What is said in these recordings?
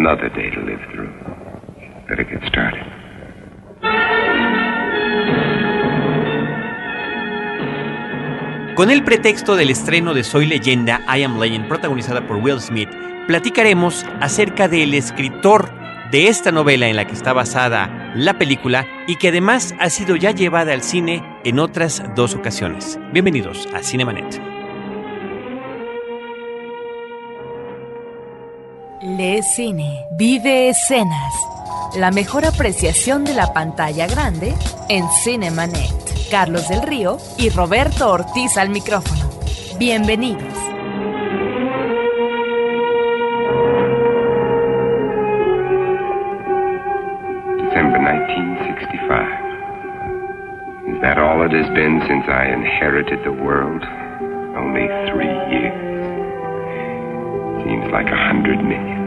Another day to live through. Better get started. Con el pretexto del estreno de Soy Leyenda, I Am Legend, protagonizada por Will Smith, platicaremos acerca del escritor de esta novela en la que está basada la película y que además ha sido ya llevada al cine en otras dos ocasiones. Bienvenidos a Cinemanet. Cine. Vive escenas. La mejor apreciación de la pantalla grande en Cinemanet. Carlos del Río y Roberto Ortiz al micrófono. Bienvenidos. December 1965. Is that all it has been since I inherited the world? Only three years. Seems like a hundred million.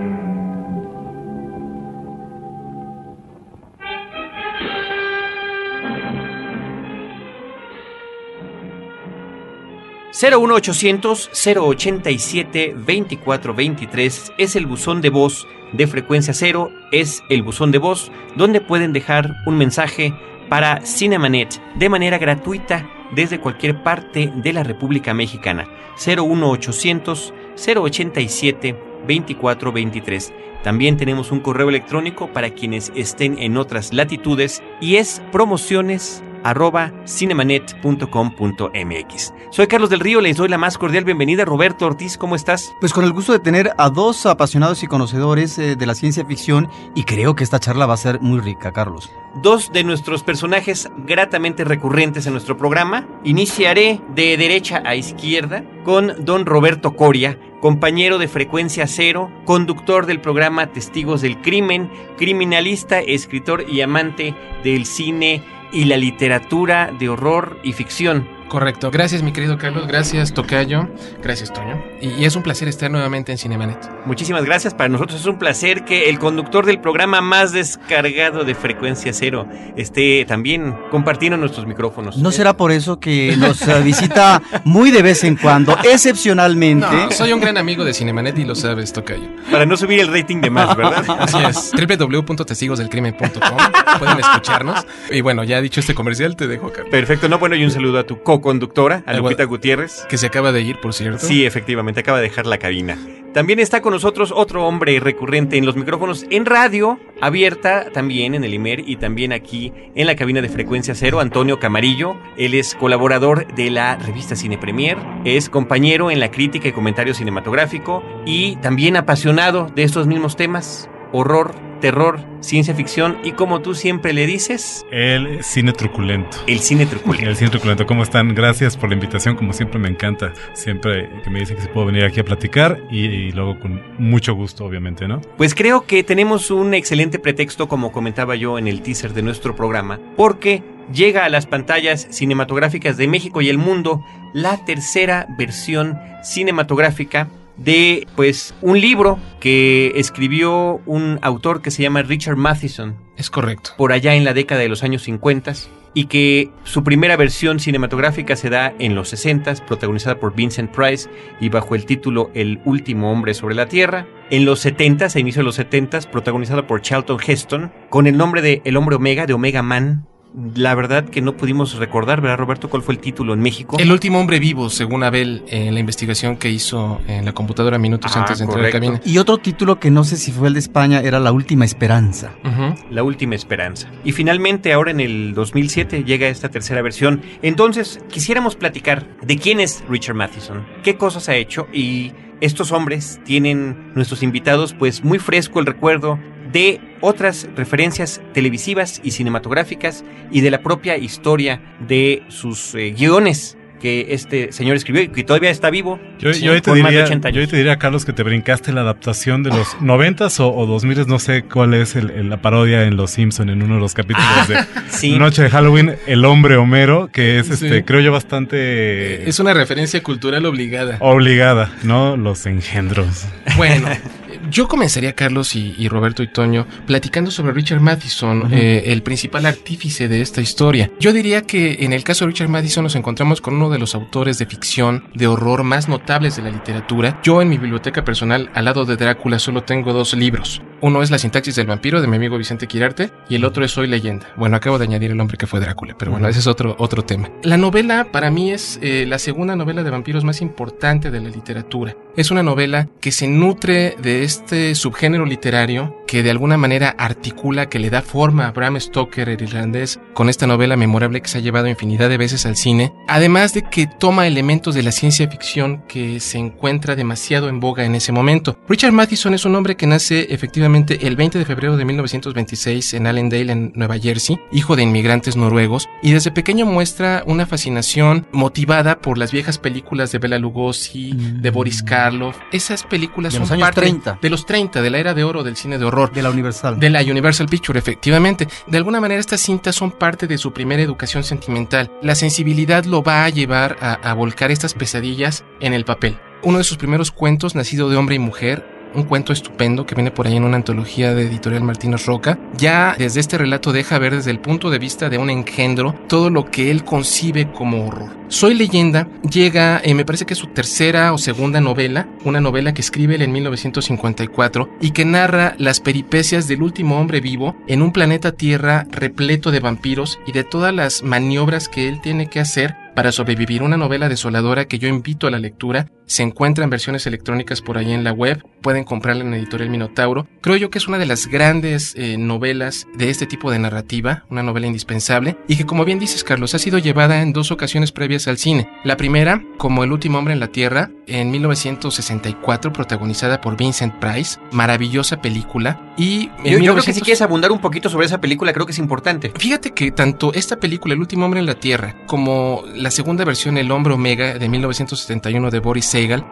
...01800 087 2423 es el buzón de voz de frecuencia cero, es el buzón de voz donde pueden dejar un mensaje para Cinemanet de manera gratuita desde cualquier parte de la República Mexicana. 01800 087 2423. También tenemos un correo electrónico para quienes estén en otras latitudes y es promociones arroba cinemanet.com.mx. Soy Carlos del Río, les doy la más cordial bienvenida. Roberto Ortiz, ¿cómo estás? Pues con el gusto de tener a dos apasionados y conocedores eh, de la ciencia ficción y creo que esta charla va a ser muy rica, Carlos. Dos de nuestros personajes gratamente recurrentes en nuestro programa. Iniciaré de derecha a izquierda con don Roberto Coria, compañero de frecuencia cero, conductor del programa Testigos del Crimen, criminalista, escritor y amante del cine y la literatura de horror y ficción. Correcto. Gracias, mi querido Carlos. Gracias, Tocayo. Gracias, Toño. Y, y, es un placer estar nuevamente en Cinemanet. Muchísimas gracias. Para nosotros es un placer que el conductor del programa más descargado de Frecuencia Cero esté también compartiendo nuestros micrófonos. ¿No será por eso que nos visita muy de vez en cuando, excepcionalmente? No, soy un gran amigo de Cinemanet y lo sabes, Tocayo. Para no subir el rating de más, ¿verdad? Así es. www.testigosdelcrimen.com Pueden escucharnos. Y bueno, ya dicho este comercial, te dejo, Carlos. Perfecto. No, bueno, y un saludo a tu co-conductora, a Lupita Gutiérrez. Que se acaba de ir, por cierto. Sí, efectivamente, acaba de dejar la cabina. También está con nosotros otro hombre recurrente en los micrófonos en radio, abierta también en el IMER y también aquí en la cabina de frecuencia cero, Antonio Camarillo. Él es colaborador de la revista Cine Premier, es compañero en la crítica y comentario cinematográfico y también apasionado de estos mismos temas, horror, terror, ciencia ficción y como tú siempre le dices... El cine truculento. El cine truculento. El cine truculento. ¿Cómo están? Gracias por la invitación. Como siempre me encanta. Siempre que me dicen que se puedo venir aquí a platicar y, y, luego con mucho gusto, obviamente, ¿no? Pues creo que tenemos un excelente pretexto, como comentaba yo en el teaser de nuestro programa, porque llega a las pantallas cinematográficas de México y el mundo la tercera versión cinematográfica de pues un libro que escribió un autor que se llama Richard Matheson. Es correcto. Por allá en la década de los años 50 y que su primera versión cinematográfica se da en los 60 protagonizada por Vincent Price y bajo el título El último hombre sobre la Tierra. En los 70 a inicio de los 70 protagonizada por Charlton Heston con el nombre de El hombre Omega de Omega Man la verdad que no pudimos recordar, ¿verdad, Roberto? ¿Cuál fue el título en México? El último hombre vivo, según Abel, en la investigación que hizo en la computadora minutos ah, antes de entrar correcto. al camino. Y otro título que no sé si fue el de España era La Última Esperanza. Uh -huh. La Última Esperanza. Y finalmente, ahora en el 2007, llega esta tercera versión. Entonces, quisiéramos platicar de quién es Richard Matheson, qué cosas ha hecho y estos hombres tienen nuestros invitados pues muy fresco el recuerdo de otras referencias televisivas y cinematográficas y de la propia historia de sus eh, guiones que este señor escribió y que todavía está vivo. Yo, sí, yo, hoy te de diría, 80 yo te diría, Carlos, que te brincaste la adaptación de los noventas o, o 2000, no sé cuál es el, el- la parodia en Los Simpson en uno de los capítulos de Sí. Noche de Halloween, El Hombre Homero, que es, Sí. este, creo yo, bastante Es una referencia cultural obligada. obligada, ¿no? Los engendros. Bueno, yo comenzaría, Carlos y, y Roberto y Toño, platicando sobre Richard Matheson, eh, el principal artífice de esta historia. Yo diría que en el caso de Richard Matheson nos encontramos con uno de los autores de ficción, de horror más notables de la literatura. Yo en mi biblioteca personal, al lado de Drácula, solo tengo dos libros. Uno es La sintaxis del vampiro de mi amigo Vicente Quirarte y el otro es Soy leyenda. Bueno, acabo de añadir el hombre que fue Drácula, pero bueno, ese es otro, otro tema. La novela para mí es eh, la segunda novela de vampiros más importante de la literatura. Es una novela que se nutre de este subgénero literario que de alguna manera articula, que le da forma a Bram Stoker, el irlandés, con esta novela memorable que se ha llevado infinidad de veces al cine, además de que toma elementos de la ciencia ficción que se encuentra demasiado en boga en ese momento. Richard Matheson es un hombre que nace efectivamente el 20 de febrero de 1926 en Allendale, en Nueva Jersey, hijo de inmigrantes noruegos, y desde pequeño muestra una fascinación motivada por las viejas películas de Bela Lugosi, de Boris Karloff. Esas películas De son los años parte 30. de los 30, de la era de oro del cine de horror. De la Universal. De la Universal Picture, efectivamente. De alguna manera estas cintas son parte de su primera educación sentimental. La sensibilidad lo va a llevar a, a volcar estas pesadillas en el papel. Uno de sus primeros cuentos, nacido de hombre y mujer, un cuento estupendo que viene por ahí en una antología de editorial Martínez Roca, ya desde este relato deja ver desde el punto de vista de un engendro todo lo que él concibe como horror. Soy leyenda llega, eh, me parece que es su tercera o segunda novela, una novela que escribe él en 1954 y que narra las peripecias del último hombre vivo en un planeta Tierra repleto de vampiros y de todas las maniobras que él tiene que hacer para sobrevivir. Una novela desoladora que yo invito a la lectura. Se encuentra en versiones electrónicas por ahí en la web. Pueden comprarla en Editorial Minotauro. Creo yo que es una de las grandes eh, novelas de este tipo de narrativa, una novela indispensable, y que como bien dices Carlos, ha sido llevada en dos ocasiones previas al cine. La primera, como El último hombre en la Tierra, en 1964, protagonizada por Vincent Price. Maravillosa película. Y Yo, yo creo que 1900 si quieres abundar un poquito sobre esa película, creo que es importante. Fíjate que tanto esta película, El último hombre en la Tierra, como la segunda versión, El hombre omega, de 1971 de Boris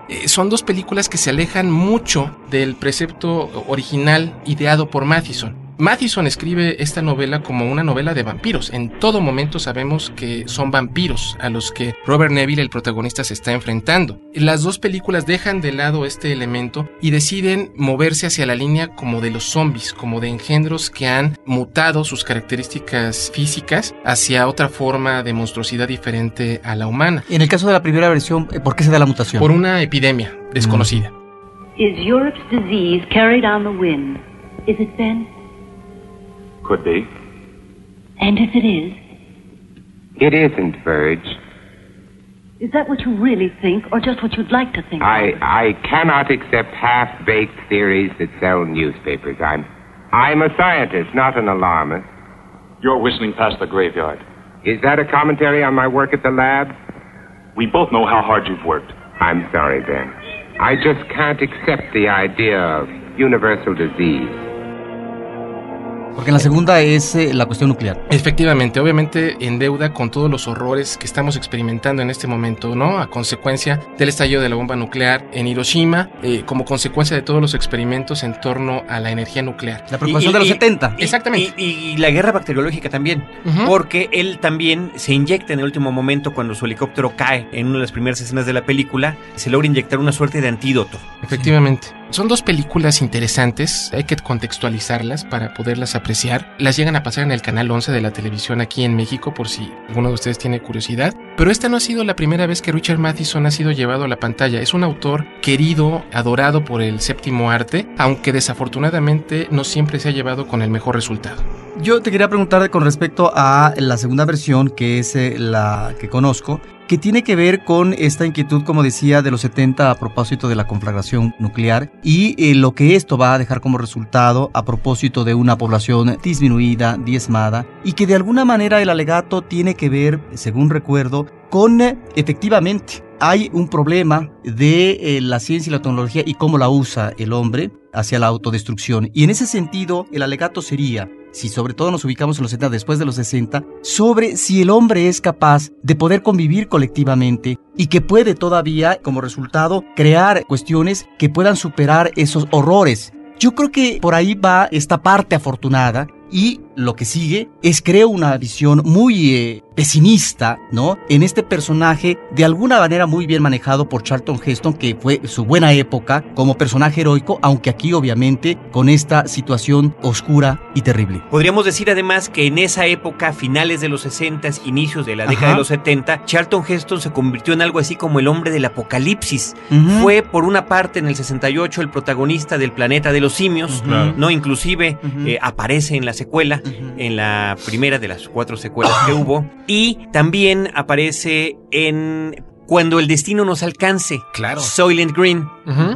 Eh, son dos películas que se alejan mucho del precepto original ideado por Matheson. Matheson escribe esta novela como una novela de vampiros. En todo momento sabemos que son vampiros a los que Robert Neville, el protagonista, se está enfrentando. Las dos películas dejan de lado este elemento y deciden moverse hacia la línea como de los zombies, como de engendros que han mutado sus características físicas hacia otra forma de monstruosidad diferente a la humana, En el caso de la primera versión, eh, ¿por qué se da la mutación? por una epidemia desconocida. Is Europe's disease carried on the wind? Is it, Ben? Could be. And if it is, It isn't, Verge. is that what you really think, or just what you'd like to think? I I cannot accept half-baked theories that sell newspapers. I'm I'm a scientist, not an alarmist. You're whistling past the graveyard. Is that a commentary on my work at the lab? We both know how hard you've worked. I'm sorry, Ben. I just can't accept the idea of universal disease. Porque en la segunda es eh, la cuestión nuclear. Efectivamente, obviamente en deuda con todos los horrores que estamos experimentando en este momento, ¿no? A consecuencia del estallido de la bomba nuclear en Hiroshima, eh, como consecuencia de todos los experimentos en torno a la energía nuclear. La preocupación Y- de los y- 70. y- Exactamente. Y, y la guerra bacteriológica también. Porque él también se inyecta en el último momento cuando su helicóptero cae en una de las primeras escenas de la película. Se logra inyectar una suerte de antídoto. Efectivamente. Son dos películas interesantes, hay que contextualizarlas para poderlas Las llegan a pasar en el canal 11 de la televisión aquí en México por si alguno de ustedes tiene curiosidad. Pero esta no ha sido la primera vez que Richard Matheson ha sido llevado a la pantalla. Es un autor querido, adorado por el séptimo arte, aunque desafortunadamente no siempre se ha llevado con el mejor resultado. Yo te quería preguntar con respecto a la segunda versión, que es eh, la que conozco, que tiene que ver con esta inquietud, como decía, de los 70 a propósito de la conflagración nuclear y eh, lo que esto va a dejar como resultado a propósito de una población disminuida, diezmada, y que de alguna manera el alegato tiene que ver, según recuerdo, con eh, efectivamente hay un problema de eh, la ciencia y la tecnología y cómo la usa el hombre hacia la autodestrucción. Y en ese sentido, el alegato sería, si sobre todo nos ubicamos en los 70, después de los 60, sobre si el hombre es capaz de poder convivir colectivamente y que puede todavía, como resultado, crear cuestiones que puedan superar esos horrores. Yo creo que por ahí va esta parte afortunada y lo que sigue es, creo, una visión muy eh, pesimista, ¿no? En este personaje de alguna manera muy bien manejado por Charlton Heston, que fue su buena época como personaje heroico, aunque aquí obviamente con esta situación oscura y terrible. Podríamos decir además que en esa época, finales de los 60, inicios de la década Ajá. de los 70, Charlton Heston se convirtió en algo así como el hombre del apocalipsis. Fue por una parte en el 68 el protagonista del planeta de los simios, no inclusive eh, aparece en la secuela, en la primera de las cuatro secuelas que hubo, y también aparece en Cuando el destino nos alcance, Claro. Soylent Green.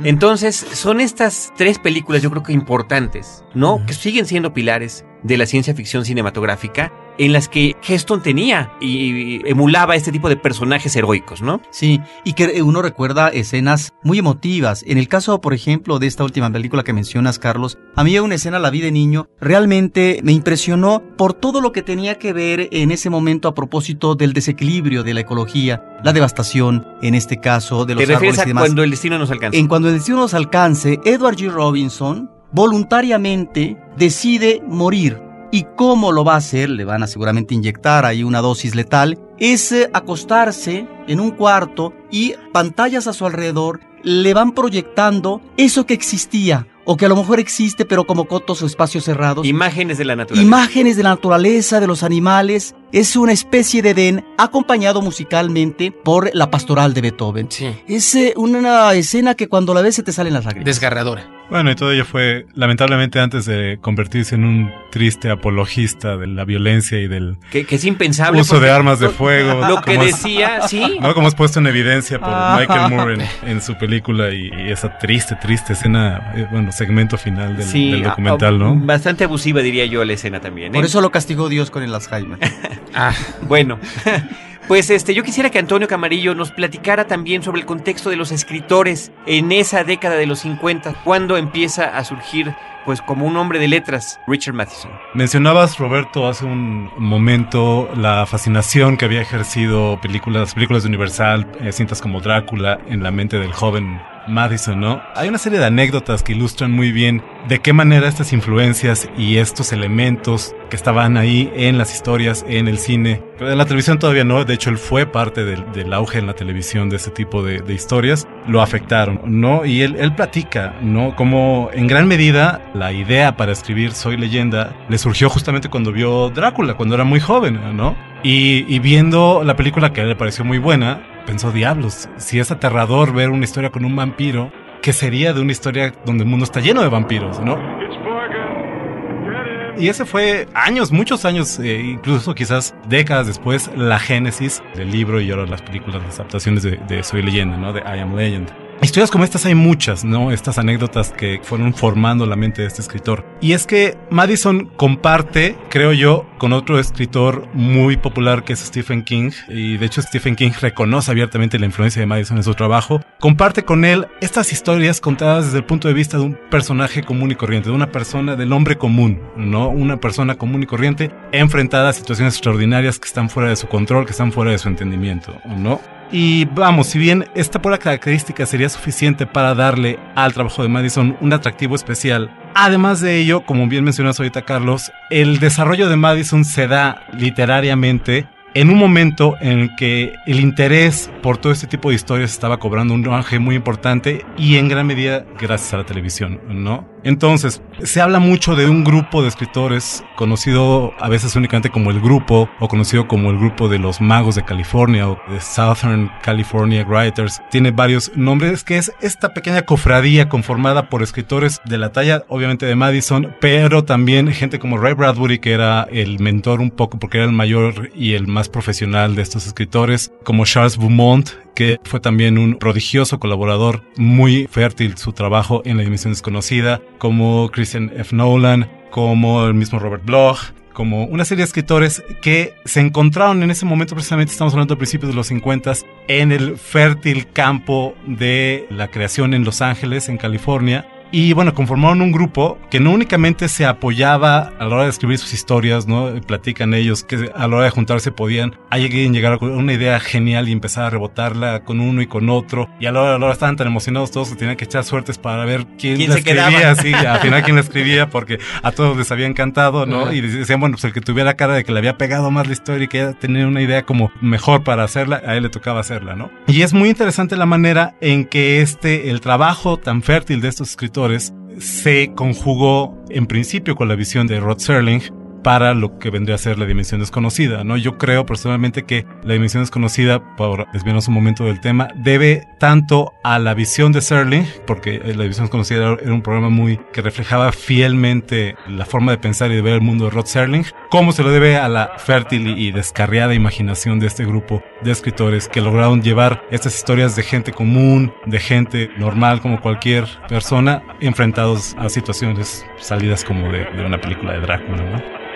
Entonces, son estas tres películas yo creo que importantes, ¿no? Que siguen siendo pilares de la ciencia ficción cinematográfica en las que Heston tenía y emulaba este tipo de personajes heroicos, ¿no? Sí, y que uno recuerda escenas muy emotivas. En el caso, por ejemplo, de esta última película que mencionas, Carlos, a mí una escena, la vi de niño, realmente me impresionó por todo lo que tenía que ver en ese momento a propósito del desequilibrio de la ecología, la devastación, en este caso, de los Te refieres árboles y demás. cuando el destino nos alcanza. En cuando el destino nos alcance, Edward G. Robinson voluntariamente decide morir. ¿Y cómo lo va a hacer? Le van a seguramente inyectar ahí una dosis letal. Es eh, acostarse en un cuarto y pantallas a su alrededor le van proyectando eso que existía o que a lo mejor existe pero como cotos o espacios cerrados. Imágenes de la naturaleza. Imágenes de la naturaleza, de los animales. Es una especie de Edén acompañado musicalmente por la pastoral de Beethoven. Sí. Es eh, una escena que cuando la ves se te salen las lágrimas. Desgarradora. Bueno, y todo ello fue, lamentablemente, antes de convertirse en un triste apologista de la violencia y del que, que es impensable. uso de armas de fuego. Lo que es- decía, sí. ¿no? Como es puesto en evidencia por Ah. Michael Moore en, en su película y, y esa triste, triste escena, eh, bueno, segmento final del, Sí, del a- documental, a- ¿no? Bastante abusiva, diría yo, la escena también. ¿eh? Por eso lo castigó Dios con el Alzheimer. Ah, Bueno, pues este, yo quisiera que Antonio Camarillo nos platicara también sobre el contexto de los escritores en esa década de los 50, cuando empieza a surgir, pues, como un hombre de letras, Richard Matheson. Mencionabas, Roberto, hace un momento la fascinación que había ejercido películas, películas de Universal, eh, cintas como Drácula en la mente del joven Madison, ¿no? Hay una serie de anécdotas que ilustran muy bien de qué manera estas influencias y estos elementos que estaban ahí en las historias, en el cine, en la televisión todavía no, de hecho él fue parte del, del auge en la televisión de ese tipo de, historias, lo afectaron, ¿no? Y él, él platica, ¿no? Como en gran medida la idea para escribir Soy leyenda le surgió justamente cuando vio Drácula, cuando era muy joven, ¿no? Y, viendo la película que le pareció muy buena, pensó, diablos, si es aterrador ver una historia con un vampiro, ¿qué sería de una historia donde el mundo está lleno de vampiros, ¿no? Y ese fue años, muchos años, eh, incluso quizás décadas después, la génesis del libro y ahora las películas, las adaptaciones de, de Soy Leyenda, ¿no? De I Am Legend. Historias como estas hay muchas, ¿no? Estas anécdotas que fueron formando la mente de este escritor. Y es que Madison comparte, creo yo, con otro escritor muy popular que es Stephen King. Y de hecho Stephen King reconoce abiertamente la influencia de Madison en su trabajo. Comparte con él estas historias contadas desde el punto de vista de un personaje común y corriente, de una persona, del hombre común, ¿no? Una persona común y corriente enfrentada a situaciones extraordinarias que están fuera de su control, que están fuera de su entendimiento, ¿no? Y vamos, si bien esta pura característica sería suficiente para darle al trabajo de Madison un atractivo especial, además de ello, como bien mencionas ahorita Carlos, el desarrollo de Madison se da literariamente en un momento en el que el interés por todo este tipo de historias estaba cobrando un auge muy importante y en gran medida gracias a la televisión, ¿no? Entonces, se habla mucho de un grupo de escritores conocido a veces únicamente como el grupo o conocido como el grupo de los magos de California o de Southern California Writers. Tiene varios nombres que es esta pequeña cofradía conformada por escritores de la talla obviamente de Madison, pero también gente como Ray Bradbury que era el mentor un poco porque era el mayor y el más profesional de estos escritores, como Charles Beaumont que fue también un prodigioso colaborador, muy fértil su trabajo en La Dimensión Desconocida, como Christian F. Nolan, como el mismo Robert Bloch, como una serie de escritores que se encontraron en ese momento, precisamente estamos hablando de principios de los 50, en el fértil campo de la creación en Los Ángeles, en California, Y bueno, conformaron un grupo que no únicamente se apoyaba a la hora de escribir sus historias, ¿no? Platican ellos que a la hora de juntarse podían alguien llegar a una idea genial y empezar a rebotarla con uno y con otro. Y a la hora, a la hora estaban tan emocionados todos que tenían que echar suertes para ver quién, ¿Quién la se escribía, sí, al final quién la escribía, porque a todos les había encantado, ¿no? Y decían, bueno, pues el que tuviera cara de que le había pegado más la historia y que tenía una idea como mejor para hacerla, a él le tocaba hacerla, ¿no? Y es muy interesante la manera en que este, el trabajo tan fértil de estos escritores se conjugó en principio con la visión de Rod Serling para lo que vendría a ser la dimensión desconocida, ¿no? Yo creo personalmente que la dimensión desconocida, por desviarnos un momento del tema, debe tanto a la visión de Serling, porque la dimensión desconocida era un programa muy que reflejaba fielmente la forma de pensar y de ver el mundo de Rod Serling, como se lo debe a la fértil y descarriada imaginación de este grupo de escritores que lograron llevar estas historias de gente común, de gente normal como cualquier persona, enfrentados a situaciones salidas como de, de una película de Drácula, ¿no?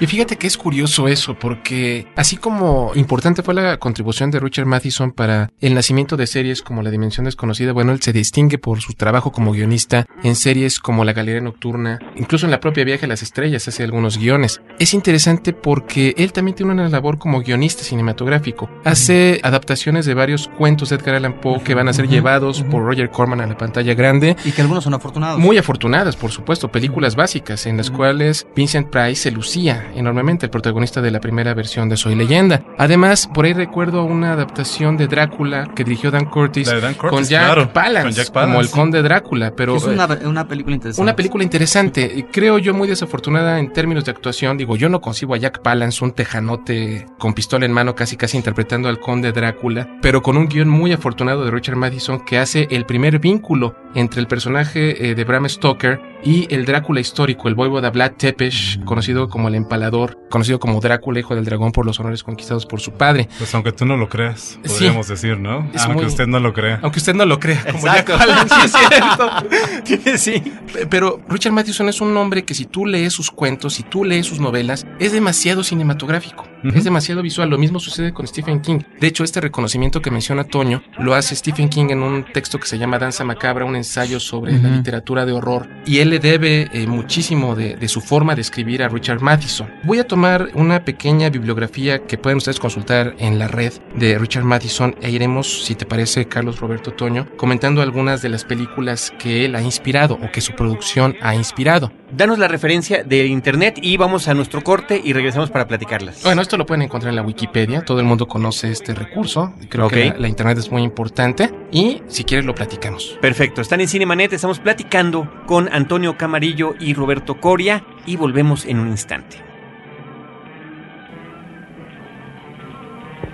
Y fíjate que es curioso eso, porque así como importante fue la contribución de Richard Matheson para el nacimiento de series como La Dimensión Desconocida, bueno, él se distingue por su trabajo como guionista en series como La Galería Nocturna, incluso en la propia Viaje a las Estrellas hace algunos guiones. Es interesante porque él también tiene una labor como guionista cinematográfico. Hace adaptaciones de varios cuentos de Edgar Allan Poe que van a ser llevados por Roger Corman a la pantalla grande. Y que algunos son afortunados. Muy afortunadas, por supuesto, películas básicas en las cuales Vincent Price se lucía enormemente, el protagonista de la primera versión de Soy Leyenda. Además, por ahí recuerdo una adaptación de Drácula que dirigió Dan Curtis, La de Dan Curtis, con, Jack claro, Palance, con Jack Palance, como el conde Drácula, pero es eh, una, una película interesante. una película interesante, y creo yo muy desafortunada en términos de actuación. Digo, yo no concibo a Jack Palance, un tejanote con pistola en mano, casi casi interpretando al conde Drácula, pero con un guion muy afortunado de Richard Madison que hace el primer vínculo entre el personaje eh, de Bram Stoker y el Drácula histórico, el voivoda Vlad Tepes, conocido como el Empalador, conocido como Drácula, hijo del dragón por los honores conquistados por su padre. Pues aunque tú no lo creas, Sí. podríamos decir, ¿no? Es aunque muy- usted no lo crea. Aunque usted no lo crea, como Exacto. Jack Palance, sí es cierto. sí. Pero Richard Matheson es un hombre que si tú lees sus cuentos, si tú lees sus novelas, es demasiado cinematográfico, Es demasiado visual. Lo mismo sucede con Stephen King. De hecho, este reconocimiento que menciona Toño lo hace Stephen King en un texto que se llama Danza Macabra, un ensayo sobre la Ujú. literatura de horror. Y él le debe eh, muchísimo de, de su forma de escribir a Richard Matheson. Voy a tomar una pequeña bibliografía que pueden ustedes consultar en la red de Richard Matheson e iremos, si te parece, Carlos Roberto Toño, comentando algunas de las películas que él ha inspirado o que su producción ha inspirado. Danos la referencia de internet y vamos a nuestro corte y regresamos para platicarlas. Bueno, esto lo pueden encontrar en la Wikipedia, todo el mundo conoce este recurso, creo que la, la internet es muy importante. Y si quieres lo platicamos. Perfecto, están en Cinemanet, estamos platicando con Antonio Camarillo y Roberto Coria. Y volvemos en un instante.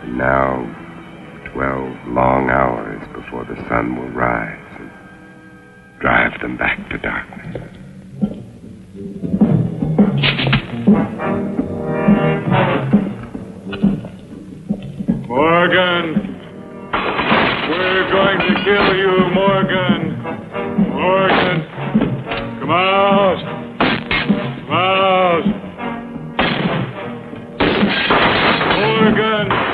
And now, twelve long hours before the sun will rise and drive them back to darkness. Morgan! We're going to kill you, Morgan! Morgan! Come out! Come out! Morgan!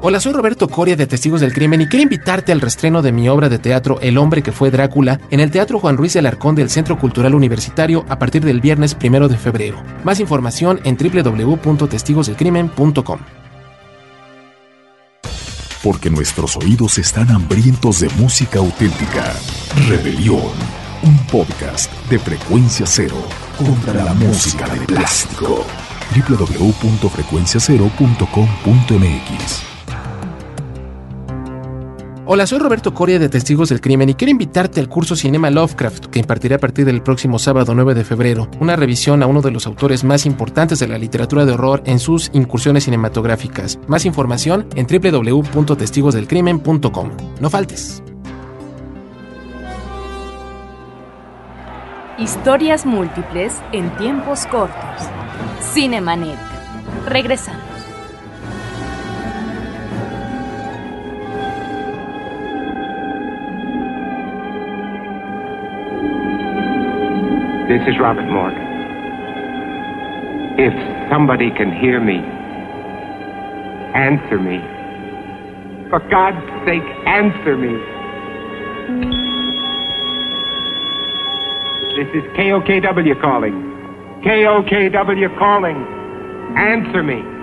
Hola, soy Roberto Coria de Testigos del Crimen y quiero invitarte al restreno de mi obra de teatro El hombre que fue Drácula en el Teatro Juan Ruiz Alarcón del Centro Cultural Universitario a partir del viernes primero de febrero. Más información en www.testigosdelcrimen.com. Porque nuestros oídos están hambrientos de música auténtica. Rebelión. Un podcast de frecuencia cero contra la música de plástico. www.frecuenciacero.com.mx Hola, soy Roberto Coria de Testigos del Crimen y quiero invitarte al curso Cinema Lovecraft que impartiré a partir del próximo sábado 9 de febrero, una revisión a uno de los autores más importantes de la literatura de horror en sus incursiones cinematográficas. Más información en www.testigosdelcrimen.com. No faltes. Historias múltiples en tiempos cortos. Cinemanet. Regresamos. This is Robert Morgan. If somebody can hear me, answer me. For God's sake, answer me. This is KOKW calling. KOKW calling. Answer me.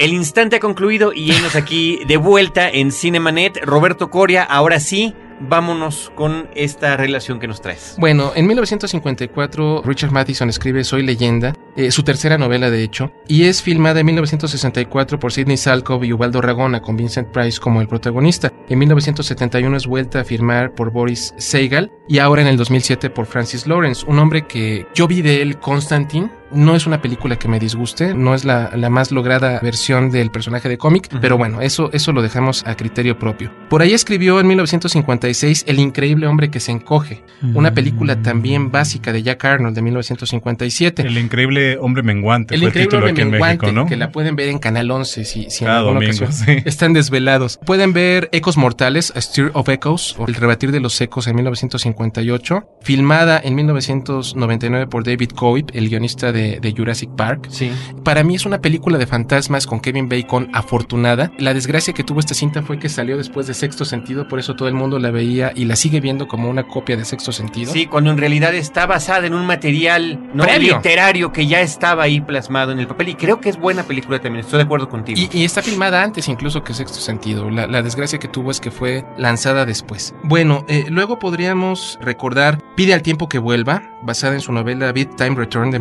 El instante ha concluido y enos aquí de vuelta en Cinemanet. Roberto Coria, ahora sí, vámonos con esta relación que nos traes. Bueno, en 1954 Richard Matheson escribe Soy leyenda, eh, su tercera novela de hecho, y es filmada en 1964 por Sidney Salkov y Ubaldo Ragona con Vincent Price como el protagonista. En 1971 es vuelta a firmar por Boris Segal y ahora en el 2007 por Francis Lawrence, un hombre que yo vi de él Constantine. No es una película que me disguste, no es la, la más lograda versión del personaje de cómic, pero bueno, eso, eso lo dejamos a criterio propio. Por ahí escribió en 1956 El increíble hombre que se encoge, una película también básica de Jack Arnold de 1957. El increíble hombre menguante. El fue increíble título hombre aquí en menguante, México, ¿no? que la pueden ver en Canal 11 si, si en Cada alguna domingo, ocasión sí. están desvelados. Pueden ver Ecos Mortales, A Stir of Echoes, o El rebatir de los ecos en 1958, filmada en 1999 por David Coip, el guionista de, de Jurassic Park. Sí. Para mí es una película de fantasmas con Kevin Bacon afortunada. La desgracia que tuvo esta cinta fue que salió después de Sexto Sentido, por eso todo el mundo la veía y la sigue viendo como una copia de Sexto Sentido. Sí, cuando en realidad está basada en un material no Previo. literario que ya estaba ahí plasmado en el papel y creo que es buena película también, estoy de acuerdo contigo. Y, y está filmada antes incluso que Sexto Sentido. La, la desgracia que tuvo es que fue lanzada después. Bueno, eh, luego podríamos recordar Pide al tiempo que vuelva, basada en su novela Beat Time Return de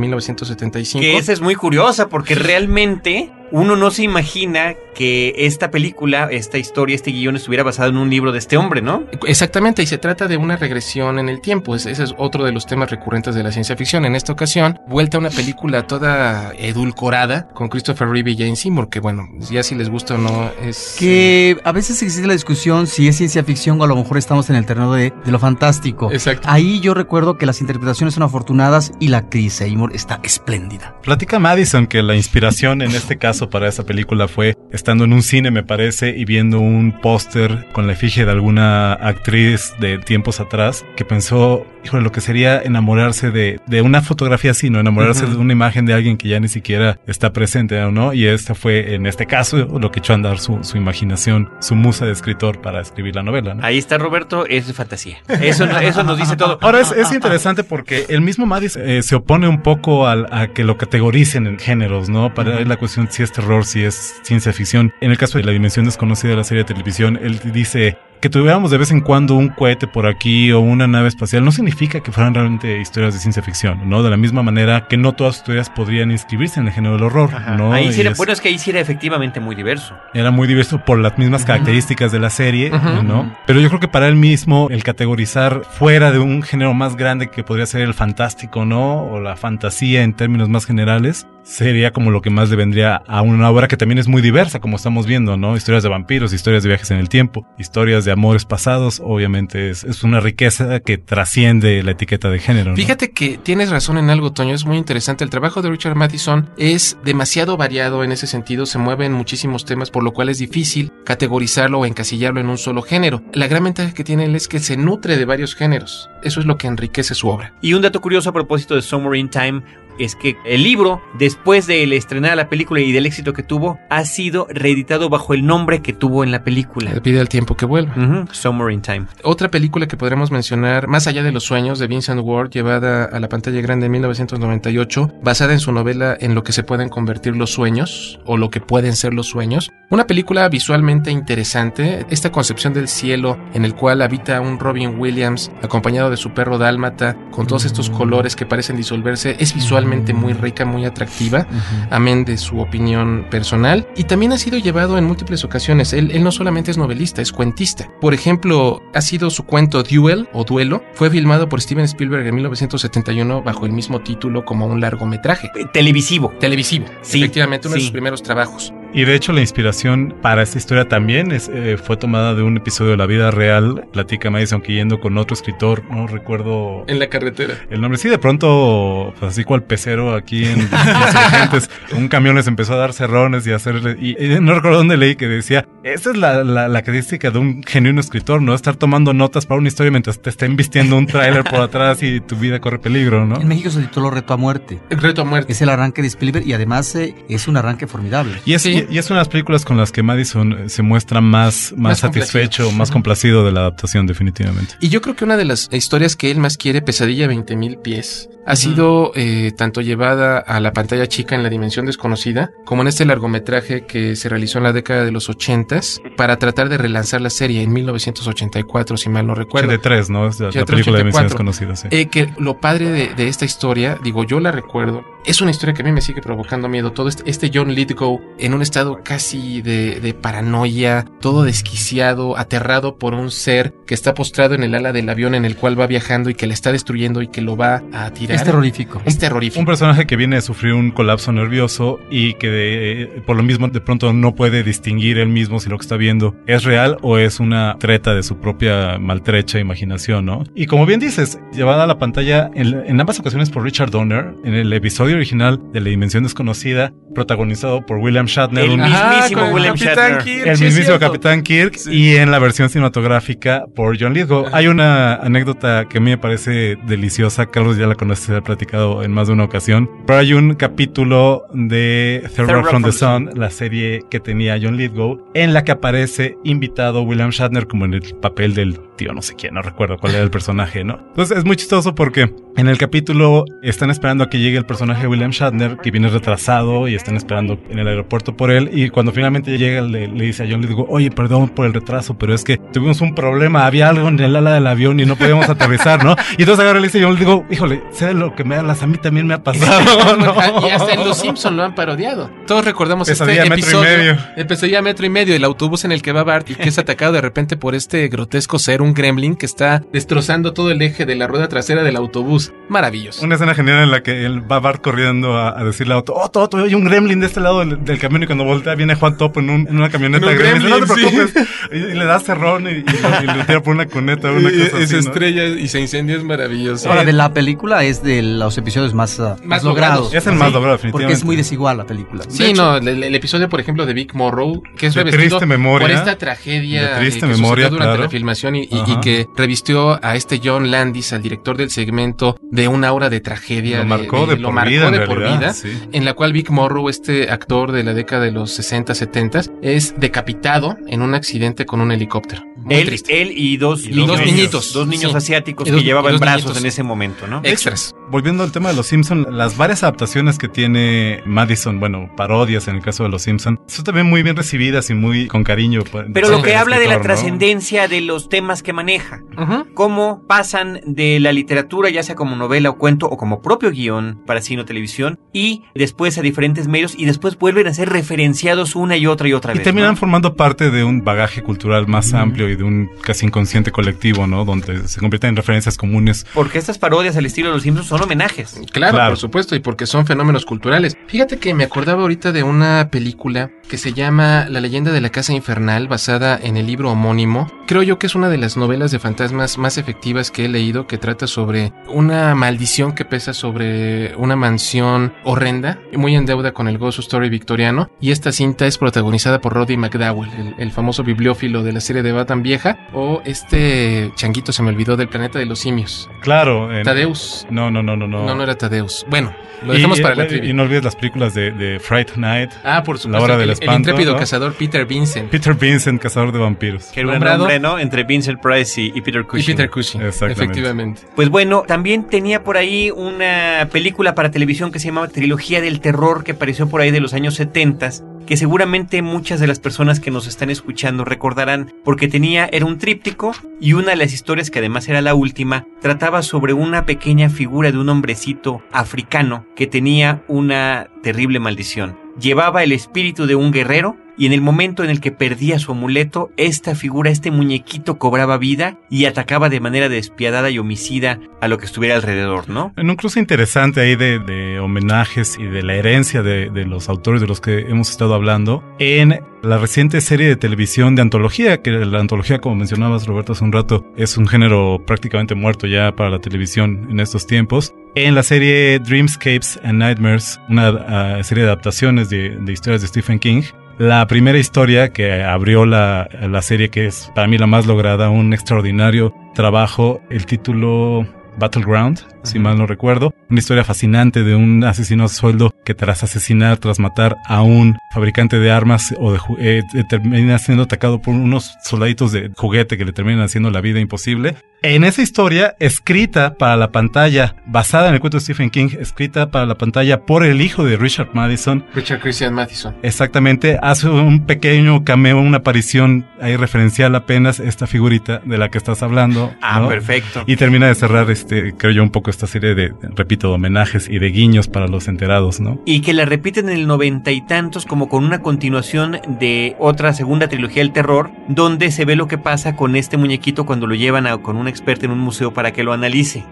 1975. Que esa es muy curiosa porque realmente uno no se imagina que esta película, esta historia, este guion estuviera basado en un libro de este hombre, ¿no? Exactamente, y se trata de una regresión en el tiempo. Es- ese es otro de los temas recurrentes de la ciencia ficción. En esta ocasión, vuelta a una película toda edulcorada con Christopher Reeve y Jane Seymour, que bueno, ya si les gusta o no es... Que a veces existe la discusión si es ciencia ficción o a lo mejor estamos en el terreno de, de lo fantástico. Exacto. Ahí yo recuerdo que las interpretaciones son afortunadas y la actriz Seymour está espléndida. Platica Madison que la inspiración en este caso para esa película fue estando en un cine, me parece, y viendo un póster con la efigie de alguna actriz de tiempos atrás, que pensó, híjole, lo que sería enamorarse de, de una fotografía así, ¿no? Enamorarse de una imagen de alguien que ya ni siquiera está presente, ¿no? Y esta fue, en este caso, lo que echó a andar su, su imaginación, su musa de escritor para escribir la novela, ¿no? Ahí está Roberto, es fantasía. Eso, eso nos dice todo. Ahora es, es interesante porque el mismo Madis eh, se opone un poco al- a, que lo categoricen en géneros, ¿no? Para él la cuestión si es terror, si es ciencia ficción. En el caso de la dimensión desconocida de la serie de televisión, él dice que tuviéramos de vez en cuando un cohete por aquí o una nave espacial no significa que fueran realmente historias de ciencia ficción, ¿no? De la misma manera que no todas las historias podrían inscribirse en el género del horror, Ajá. ¿no? Ahí sí era- es- bueno, es que ahí sí era efectivamente muy diverso. era muy diverso por las mismas características de la serie. ¿no? Pero yo creo que para él mismo el categorizar fuera de un género más grande que podría ser el fantástico, ¿no? O la fantasía en términos más generales, sería como lo que más le vendría a una obra que también es muy diversa, como estamos viendo, ¿no? Historias de vampiros, historias de viajes en el tiempo, historias de amores pasados, obviamente es, es una riqueza que trasciende la etiqueta de género, ¿no? Fíjate que tienes razón en algo, Toño, es muy interesante. El trabajo de Richard Matheson es demasiado variado en ese sentido, se mueve en muchísimos temas, por lo cual es difícil categorizarlo o encasillarlo en un solo género. La gran ventaja que tiene él es que se nutre de varios géneros. Eso es lo que enriquece su obra. Y un dato curioso a propósito de Summer in Time, es que el libro, después de estrenar la película y del éxito que tuvo, ha sido reeditado bajo el nombre que tuvo en la película. Le pide al tiempo que vuelva. Ujú, Summer in Time. Otra película que podremos mencionar, Más allá de los sueños, de Vincent Ward, llevada a la pantalla grande en 1998, basada en su novela En lo que se pueden convertir los sueños, o lo que pueden ser los sueños. Una película visualmente interesante, esta concepción del cielo en el cual habita un Robin Williams acompañado de su perro dálmata, con todos estos colores que parecen disolverse, es visualmente muy rica, muy atractiva, amén de su opinión personal, y también ha sido llevado en múltiples ocasiones. Él, él no solamente es novelista, es cuentista. Por ejemplo, ha sido su cuento Duel o Duelo, fue filmado por Steven Spielberg en 1971 bajo el mismo título como un largometraje. Televisivo. Televisivo, Sí, efectivamente, uno de sus primeros trabajos. Y de hecho la inspiración para esta historia también es, eh, fue tomada de un episodio de la vida real. Platica Madison que yendo con otro escritor, no recuerdo En la carretera. el nombre. Sí, de pronto, pues así cual pecero aquí en Insurgentes, un camión les empezó a dar cerrones y a hacerle... Y, y no recuerdo dónde leí que decía, esa es la, la, la característica de un genuino escritor, ¿no? Estar tomando notas para una historia mientras te estén vistiendo un tráiler por atrás y tu vida corre peligro, ¿no? En México se tituló Reto a Muerte. El reto a muerte. Es el arranque de Spielberg y además eh, es un arranque formidable. Y es, Sí. Y, y es una de las películas con las que Madison eh, se muestra más, más, Más satisfecho, complacido. más complacido de la adaptación, definitivamente. Y yo creo que una de las historias que él más quiere, Pesadilla 20.000 pies, ha sido eh, tanto llevada a la pantalla chica en la dimensión desconocida, como en este largometraje que se realizó en la década de los 80s para tratar de relanzar la serie en 1984, si mal no recuerdo. de tres, ¿no? Es la, la 83, película de Dimensiones 84. Conocidas, sí. Eh, que lo padre de, de esta historia, digo, yo la recuerdo, es una historia que a mí me sigue provocando miedo. Todo este, este John Lithgow en un estado casi de, de paranoia, todo desquiciado, aterrado por un ser que está postrado en el ala del avión en el cual va viajando y que le está destruyendo y que lo va a tirar. Es terrorífico. Es terrorífico. Un personaje que viene a sufrir un colapso nervioso y que de- eh, por lo mismo de pronto no puede distinguir él mismo si lo que está viendo es real o es una treta de su propia maltrecha imaginación, ¿no? Y como bien dices, llevada a la pantalla en, en ambas ocasiones por Richard Donner, en el episodio original de La Dimensión Desconocida, protagonizado por William Shatner, El un- mismísimo William Capitán Shatner. Kirk, el sí, mismísimo cierto. Capitán Kirk Sí. y en la versión cinematográfica por John Lithgow. Hay una anécdota que a mí me parece deliciosa, Carlos ya la conoce, se ha platicado en más de una ocasión, pero hay un capítulo de Third Rock from the Sun, la serie que tenía John Lithgow, en la que aparece invitado William Shatner como en el papel del tío no sé quién, no recuerdo cuál era el personaje, ¿no? Entonces es muy chistoso porque en el capítulo están esperando a que llegue el personaje de William Shatner, que viene retrasado y están esperando en el aeropuerto por él. Y cuando finalmente llega, le, le dice a John, le digo, oye, perdón por el retraso, pero es que tuvimos un problema, había algo en el ala del avión y no podíamos aterrizar, ¿no? Y entonces y le dice, yo le digo, híjole, sé lo que me hablas, a mí también me ha pasado. ¿no? Y hasta en Los Simpson lo han parodiado. Todos recordamos Pesadilla este metro y episodio. medio. El pesadilla metro y medio, el autobús en el que va Bart y que es atacado de repente por este grotesco ser, un gremlin que está destrozando todo el eje de la rueda trasera del autobús. Maravilloso. Una escena genial en la que él va Bart corriendo a, a decirle a Otto, oh, Otto, hay un gremlin de este lado del, del camión y cuando voltea viene Juan Topo en, un- en una camioneta En un gremlin. gremlin, no te sí. preocupes. Y, y le da cerrón y, y lo- y lo tira por una cuneta, una Y- cosa y así, se ¿no? estrella y se incendia, es maravilloso. Ahora, de la película es de los episodios más, ah, más logrados. Es el más logrado, Porque definitivamente. es muy desigual la película. Sí, De hecho- no, el, el episodio, por ejemplo, de Big Morrow, que es De revestido triste memoria. por esta tragedia De triste eh, que memoria, sucedió durante claro. la filmación y, y- y Ajá. que revistió a este John Landis, al director del segmento, de una aura de tragedia. Lo marcó de lo por marcó vida, en de por realidad, vida, sí. en la cual Big Morrow, este actor de la década de los 60, 70, es decapitado en un accidente con un helicóptero. Muy Él, triste. él y dos, Y dos niñitos. Dos niños Sí. asiáticos Y dos- que llevaban brazos niñitos. en ese momento, ¿no? Extras. Volviendo al tema de los Simpson, las varias adaptaciones que tiene Madison, bueno, parodias en el caso de los Simpson, son también muy bien recibidas y muy con cariño. por- Pero lo que habla de la escritor, ¿no? trascendencia de los temas que maneja. Ujú. Cómo pasan de la literatura, ya sea como novela o cuento, o como propio guion para cine o televisión, y después a diferentes medios, y después vuelven a ser referenciados una y otra y otra Y vez. terminan ¿no? formando parte de un bagaje cultural más amplio y de un casi inconsciente colectivo, ¿no? Donde se convierten en referencias comunes. Porque estas parodias al estilo de los Simpsons son homenajes. Claro, Claro. por supuesto, y porque son fenómenos culturales. Fíjate que me acordaba ahorita de una película que se llama La leyenda de la casa infernal, basada en el libro homónimo. Creo yo que es una de las novelas de fantasmas más efectivas que he leído, que trata sobre una maldición que pesa sobre una mansión horrenda, muy en deuda con el Ghost Story victoriano. Y esta cinta es protagonizada por Roddy McDowell, el, el famoso bibliófilo de la serie de Batman vieja, o este changuito se me olvidó del planeta de los simios. Claro. en- Tadeus. No, no, no, no, no. No, no era Tadeus. Bueno, lo dejamos y, para la y, trivia. y no olvides las películas de, de Fright Night. Ah, por supuesto. La hora del el, espanto. el intrépido ¿no? cazador Peter Vincent. Peter Vincent, cazador de vampiros. Que era un nombre, ¿no? Entre Vincent Price y, y Peter Y Cushing. Peter Cushing. Exactamente. Efectivamente. Pues bueno, también tenía por ahí una película para televisión que se llamaba Trilogía del Terror, que apareció por ahí de los años 70, que seguramente muchas de las personas que nos están escuchando recordarán, porque tenía, era un tríptico y una de las historias, que además era la última, trataba sobre una pequeña figura de un hombrecito africano que tenía una terrible maldición. Llevaba el espíritu de un guerrero y en el momento en el que perdía su amuleto, esta figura, este muñequito cobraba vida y atacaba de manera despiadada y homicida a lo que estuviera alrededor, ¿no? En un cruce interesante ahí de, homenajes y de la herencia de, los autores de los que hemos estado hablando, en la reciente serie de televisión de antología, que la antología, como mencionabas Roberto hace un rato, es un género prácticamente muerto ya para la televisión en estos tiempos. En la serie Dreamscapes and Nightmares, una ah, serie de adaptaciones de, de historias de Stephen King, la primera historia que abrió la, la serie, que es para mí la más lograda, un extraordinario trabajo, el título Battleground, si mal no recuerdo. Una historia fascinante de un asesino a sueldo que tras asesinar, tras matar a un fabricante de armas o de eh, eh, termina siendo atacado por unos soldaditos de juguete que le terminan haciendo la vida imposible. En esa historia, escrita para la pantalla, basada en el cuento de Stephen King, escrita para la pantalla por el hijo de Richard Madison, Richard Christian Matheson. Exactamente, hace un pequeño cameo, una aparición ahí referencial apenas esta figurita de la que estás hablando. Ah, ¿no? perfecto. Y termina de cerrar, este, creo yo, un poco esta serie de, repito, de homenajes y de guiños para los enterados, ¿no? Y que la repiten en el noventa y tantos como con una continuación de otra segunda trilogía del terror, donde se ve lo que pasa con este muñequito cuando lo llevan a, con un experto en un museo para que lo analice.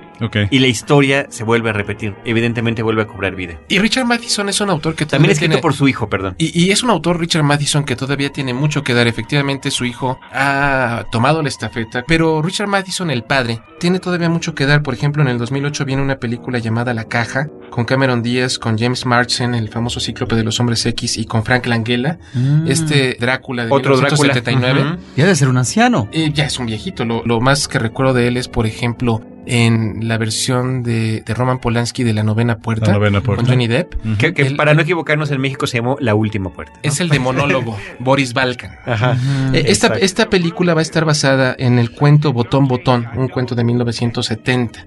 Y la historia se vuelve a repetir. Evidentemente vuelve a cobrar vida. Y Richard Matheson es un autor que También todavía escrito tiene- por su hijo, perdón. Y, y es un autor, Richard Matheson, que todavía tiene mucho que dar. Efectivamente, su hijo ha tomado la estafeta. Pero Richard Matheson, el padre, tiene todavía mucho que dar. Por ejemplo, en el 2008 viene una película llamada La Caja, con Cameron Díaz, con James Marsden, el famoso cíclope de los hombres X, y con Frank Langella, este Drácula de Otro Drácula. 1979. Ujú. Ya de ser un anciano. Eh, ya es un viejito. Lo, lo más que recuerdo de él es, por ejemplo, en la versión de, de Roman Polanski de La Novena Puerta, La novena puerta. con Johnny Depp. Que, que El- para no equivocarnos, en México se llamó La Última Puerta. ¿no? Es el de monólogo, Boris Balkan. Ajá. Eh, esta, esta película va a estar basada en el cuento Botón Botón, un cuento de 1970.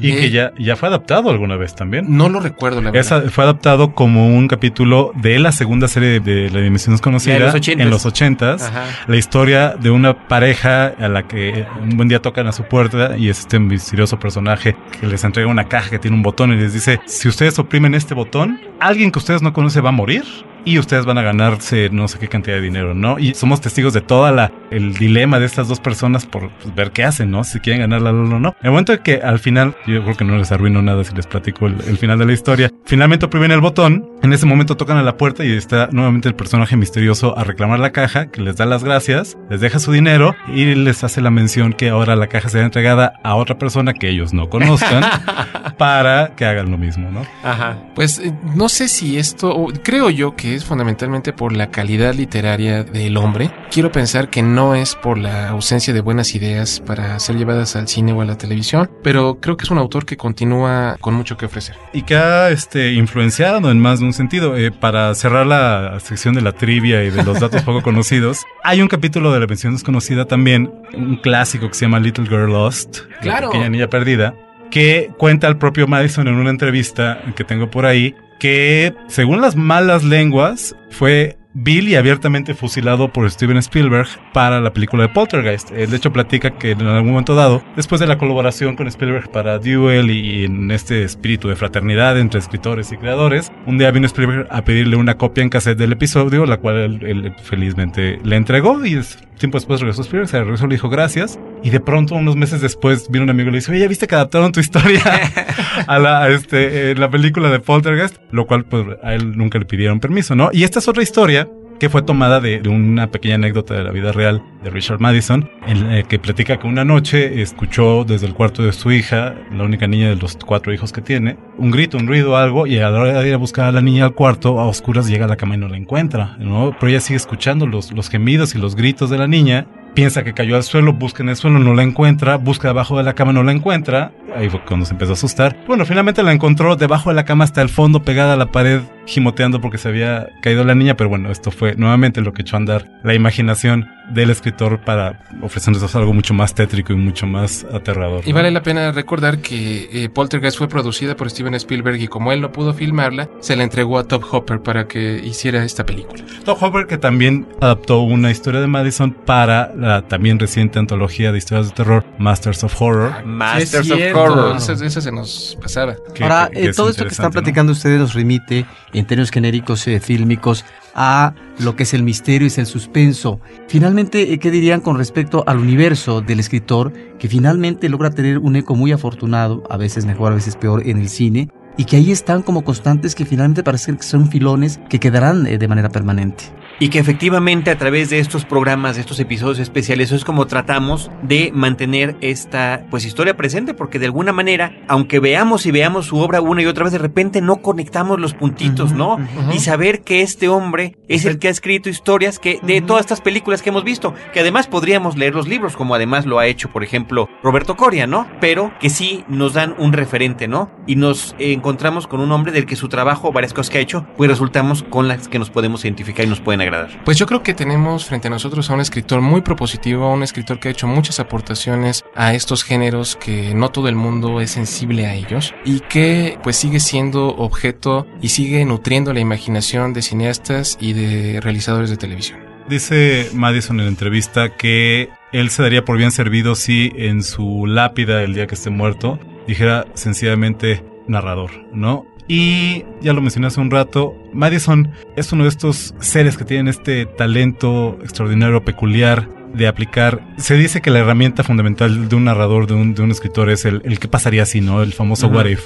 Y Eh, que ya, ya fue adaptado alguna vez también. No lo recuerdo, la verdad. Esa fue adaptado como un capítulo de la segunda serie de La Dimensión Desconocida los ochentas. en los ochentas. Ajá. La historia de una pareja a la que un buen día tocan a su puerta y es este misterioso personaje que les entrega una caja que tiene un botón y les dice, si ustedes oprimen este botón, alguien que ustedes no conocen va a morir. Y ustedes van a ganarse no sé qué cantidad de dinero, ¿no? Y somos testigos de toda la el dilema de estas dos personas por pues, ver qué hacen, ¿no? Si quieren ganar la luna o no. En el momento en que al final, yo creo que no les arruino nada si les platico el, el final de la historia. Finalmente oprimen el botón, en ese momento tocan a la puerta y está nuevamente el personaje misterioso a reclamar la caja, que les da las gracias, les deja su dinero y les hace la mención que ahora la caja será entregada a otra persona que ellos no conozcan para que hagan lo mismo, ¿no? Ajá. Pues eh, no sé si esto, creo yo que es fundamentalmente por la calidad literaria del hombre. Quiero pensar que no es por la ausencia de buenas ideas para ser llevadas al cine o a la televisión, pero creo que es un autor que continúa con mucho que ofrecer. y que ha este, influenciado en más de un sentido. Eh, para cerrar la sección de la trivia y de los datos poco conocidos, hay un capítulo de la mención desconocida también, un clásico que se llama Little Girl Lost, Claro. la pequeña niña perdida, que cuenta el propio Madison en una entrevista que tengo por ahí, que según las malas lenguas fue vil y abiertamente fusilado por Steven Spielberg para la película de Poltergeist. Él de hecho platica que en algún momento dado, después de la colaboración con Spielberg para Duel y en este espíritu de fraternidad entre escritores y creadores, un día vino Spielberg a pedirle una copia en cassette del episodio, la cual él, él felizmente le entregó y tiempo después regresó Spielberg, se regresó, le dijo gracias y de pronto unos meses después vino un amigo y le dice, oye, ¿ya viste que adaptaron tu historia a la, a este, eh, la película de Poltergeist? Lo cual pues a él nunca le pidieron permiso, ¿no? Y esta es otra historia que fue tomada de, de una pequeña anécdota de la vida real de Richard Madison, en la que platica que una noche escuchó desde el cuarto de su hija, la única niña de los cuatro hijos que tiene, un grito, un ruido, algo, y a la hora de ir a buscar a la niña al cuarto, a oscuras llega a la cama y no la encuentra, ¿no? Pero ella sigue escuchando los, los gemidos y los gritos de la niña, piensa que cayó al suelo, busca en el suelo, no la encuentra, busca debajo de la cama, no la encuentra. Ahí fue cuando se empezó a asustar. Bueno, finalmente la encontró debajo de la cama hasta el fondo, pegada a la pared, gimoteando porque se había caído la niña. Pero bueno, esto fue nuevamente lo que echó a andar la imaginación del escritor para ofrecernos algo mucho más tétrico y mucho más aterrador. Y vale la pena recordar que eh, Poltergeist fue producida por Steven Spielberg y como él no pudo filmarla, se la entregó a Top Hopper para que hiciera esta película. Top Hopper que también adaptó una historia de Madison para la también reciente antología de historias de terror Masters of Horror. Masters Sí, of. Horror. Eso, eso se nos pasaba. que- Ahora, que- que eh, es todo esto que están platicando ustedes nos remite, en términos genéricos eh, fílmicos, a lo que es el misterio y el suspenso. Finalmente, eh, ¿qué dirían con respecto al universo del escritor, que finalmente logra tener un eco muy afortunado, a veces mejor, a veces peor, en el cine? Y que ahí están como constantes que finalmente parecen que son filones que quedarán eh, de manera permanente. Y que efectivamente a través de estos programas, de estos episodios especiales, eso es como tratamos de mantener esta pues historia presente, porque de alguna manera, aunque veamos y veamos su obra una y otra vez, de repente no conectamos los puntitos, ¿no? Y saber que este hombre es el que ha escrito historias que de todas estas películas que hemos visto, que además podríamos leer los libros, como además lo ha hecho, por ejemplo, Roberto Coria, ¿no? Pero que sí nos dan un referente, ¿no? Y nos encontramos con un hombre del que su trabajo, varias cosas que ha hecho, pues resultamos con las que nos podemos identificar y nos pueden agradar. Pues yo creo que tenemos frente a nosotros a un escritor muy propositivo, a un escritor que ha hecho muchas aportaciones a estos géneros que no todo el mundo es sensible a ellos y que pues sigue siendo objeto y sigue nutriendo la imaginación de cineastas y de realizadores de televisión. Dice Madison en la entrevista que él se daría por bien servido si en su lápida el día que esté muerto dijera sencillamente narrador, ¿no? Y ya lo mencioné hace un rato, Madison es uno de estos seres que tienen este talento extraordinario, peculiar de aplicar. Se dice que la herramienta fundamental de un narrador, de un, de un escritor, es el, el qué pasaría si, ¿no? El famoso Ujú. what if.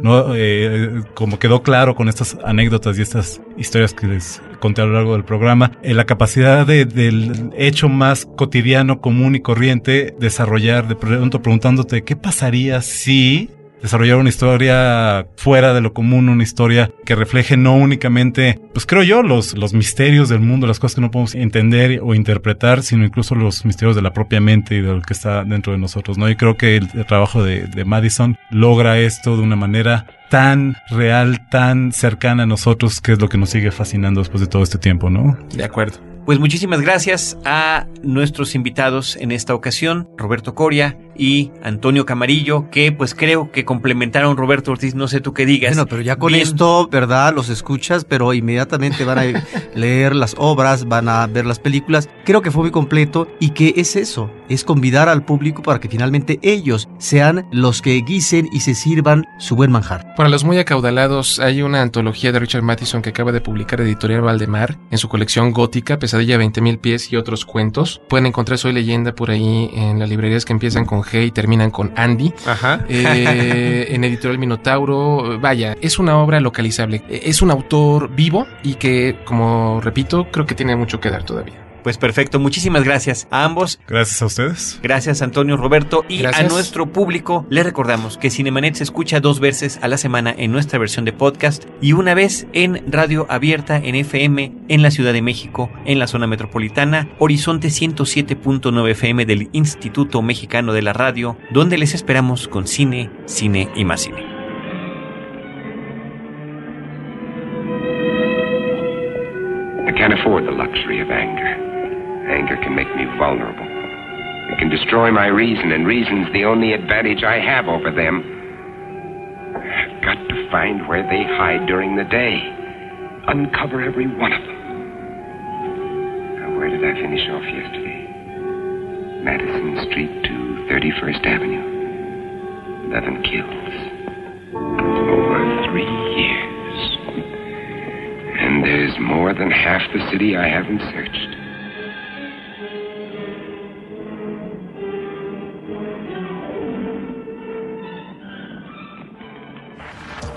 ¿no? Eh, como quedó claro con estas anécdotas y estas historias que les conté a lo largo del programa, eh, la capacidad de- del hecho más cotidiano, común y corriente, desarrollar de pronto preguntándote qué pasaría si desarrollar una historia fuera de lo común, una historia que refleje no únicamente, pues creo yo, los, los misterios del mundo, las cosas que no podemos entender o interpretar, sino incluso los misterios de la propia mente y de lo que está dentro de nosotros, ¿no? Y creo que el, trabajo de, de Madison logra esto de una manera tan real, tan cercana a nosotros, que es lo que nos sigue fascinando después de todo este tiempo, ¿no? De acuerdo. Pues muchísimas gracias a nuestros invitados en esta ocasión, Roberto Coria y Antonio Camarillo, que pues creo que complementaron Roberto Ortiz, no sé tú qué digas. Bueno, pero ya con Bien. esto, ¿verdad? Los escuchas, pero inmediatamente van a leer las obras, van a ver las películas. Creo que fue muy completo y que es eso, es convidar al público para que finalmente ellos sean los que guisen y se sirvan su buen manjar. Para los muy acaudalados, hay una antología de Richard Matheson que acaba de publicar Editorial Valdemar en su colección gótica, Pesadilla 20.000 pies y otros cuentos. Pueden encontrar Soy Leyenda por ahí en las librerías que empiezan con G y terminan con Andy. Ajá. Eh, en Editorial Minotauro, vaya, es una obra localizable. Es un autor vivo y que, como repito, creo que tiene mucho que dar todavía. Pues perfecto, muchísimas gracias a ambos. Gracias a ustedes. Gracias Antonio Roberto y Gracias. a nuestro público le recordamos que Cinemanet se escucha dos veces a la semana en nuestra versión de podcast y una vez en radio abierta en FM en la Ciudad de México, en la zona metropolitana, Horizonte 107.9 FM del Instituto Mexicano de la Radio, donde les esperamos con cine, cine y más cine. I can't afford the luxury of anger. Anger can make me vulnerable. It can destroy my reason, and reason's the only advantage I have over them. I've got to find where they hide during the day. Uncover every one of them. Now, where did I finish off yesterday? Madison Street to 31st Avenue. 11 kills. Over three years. And there's more than half the city I haven't searched.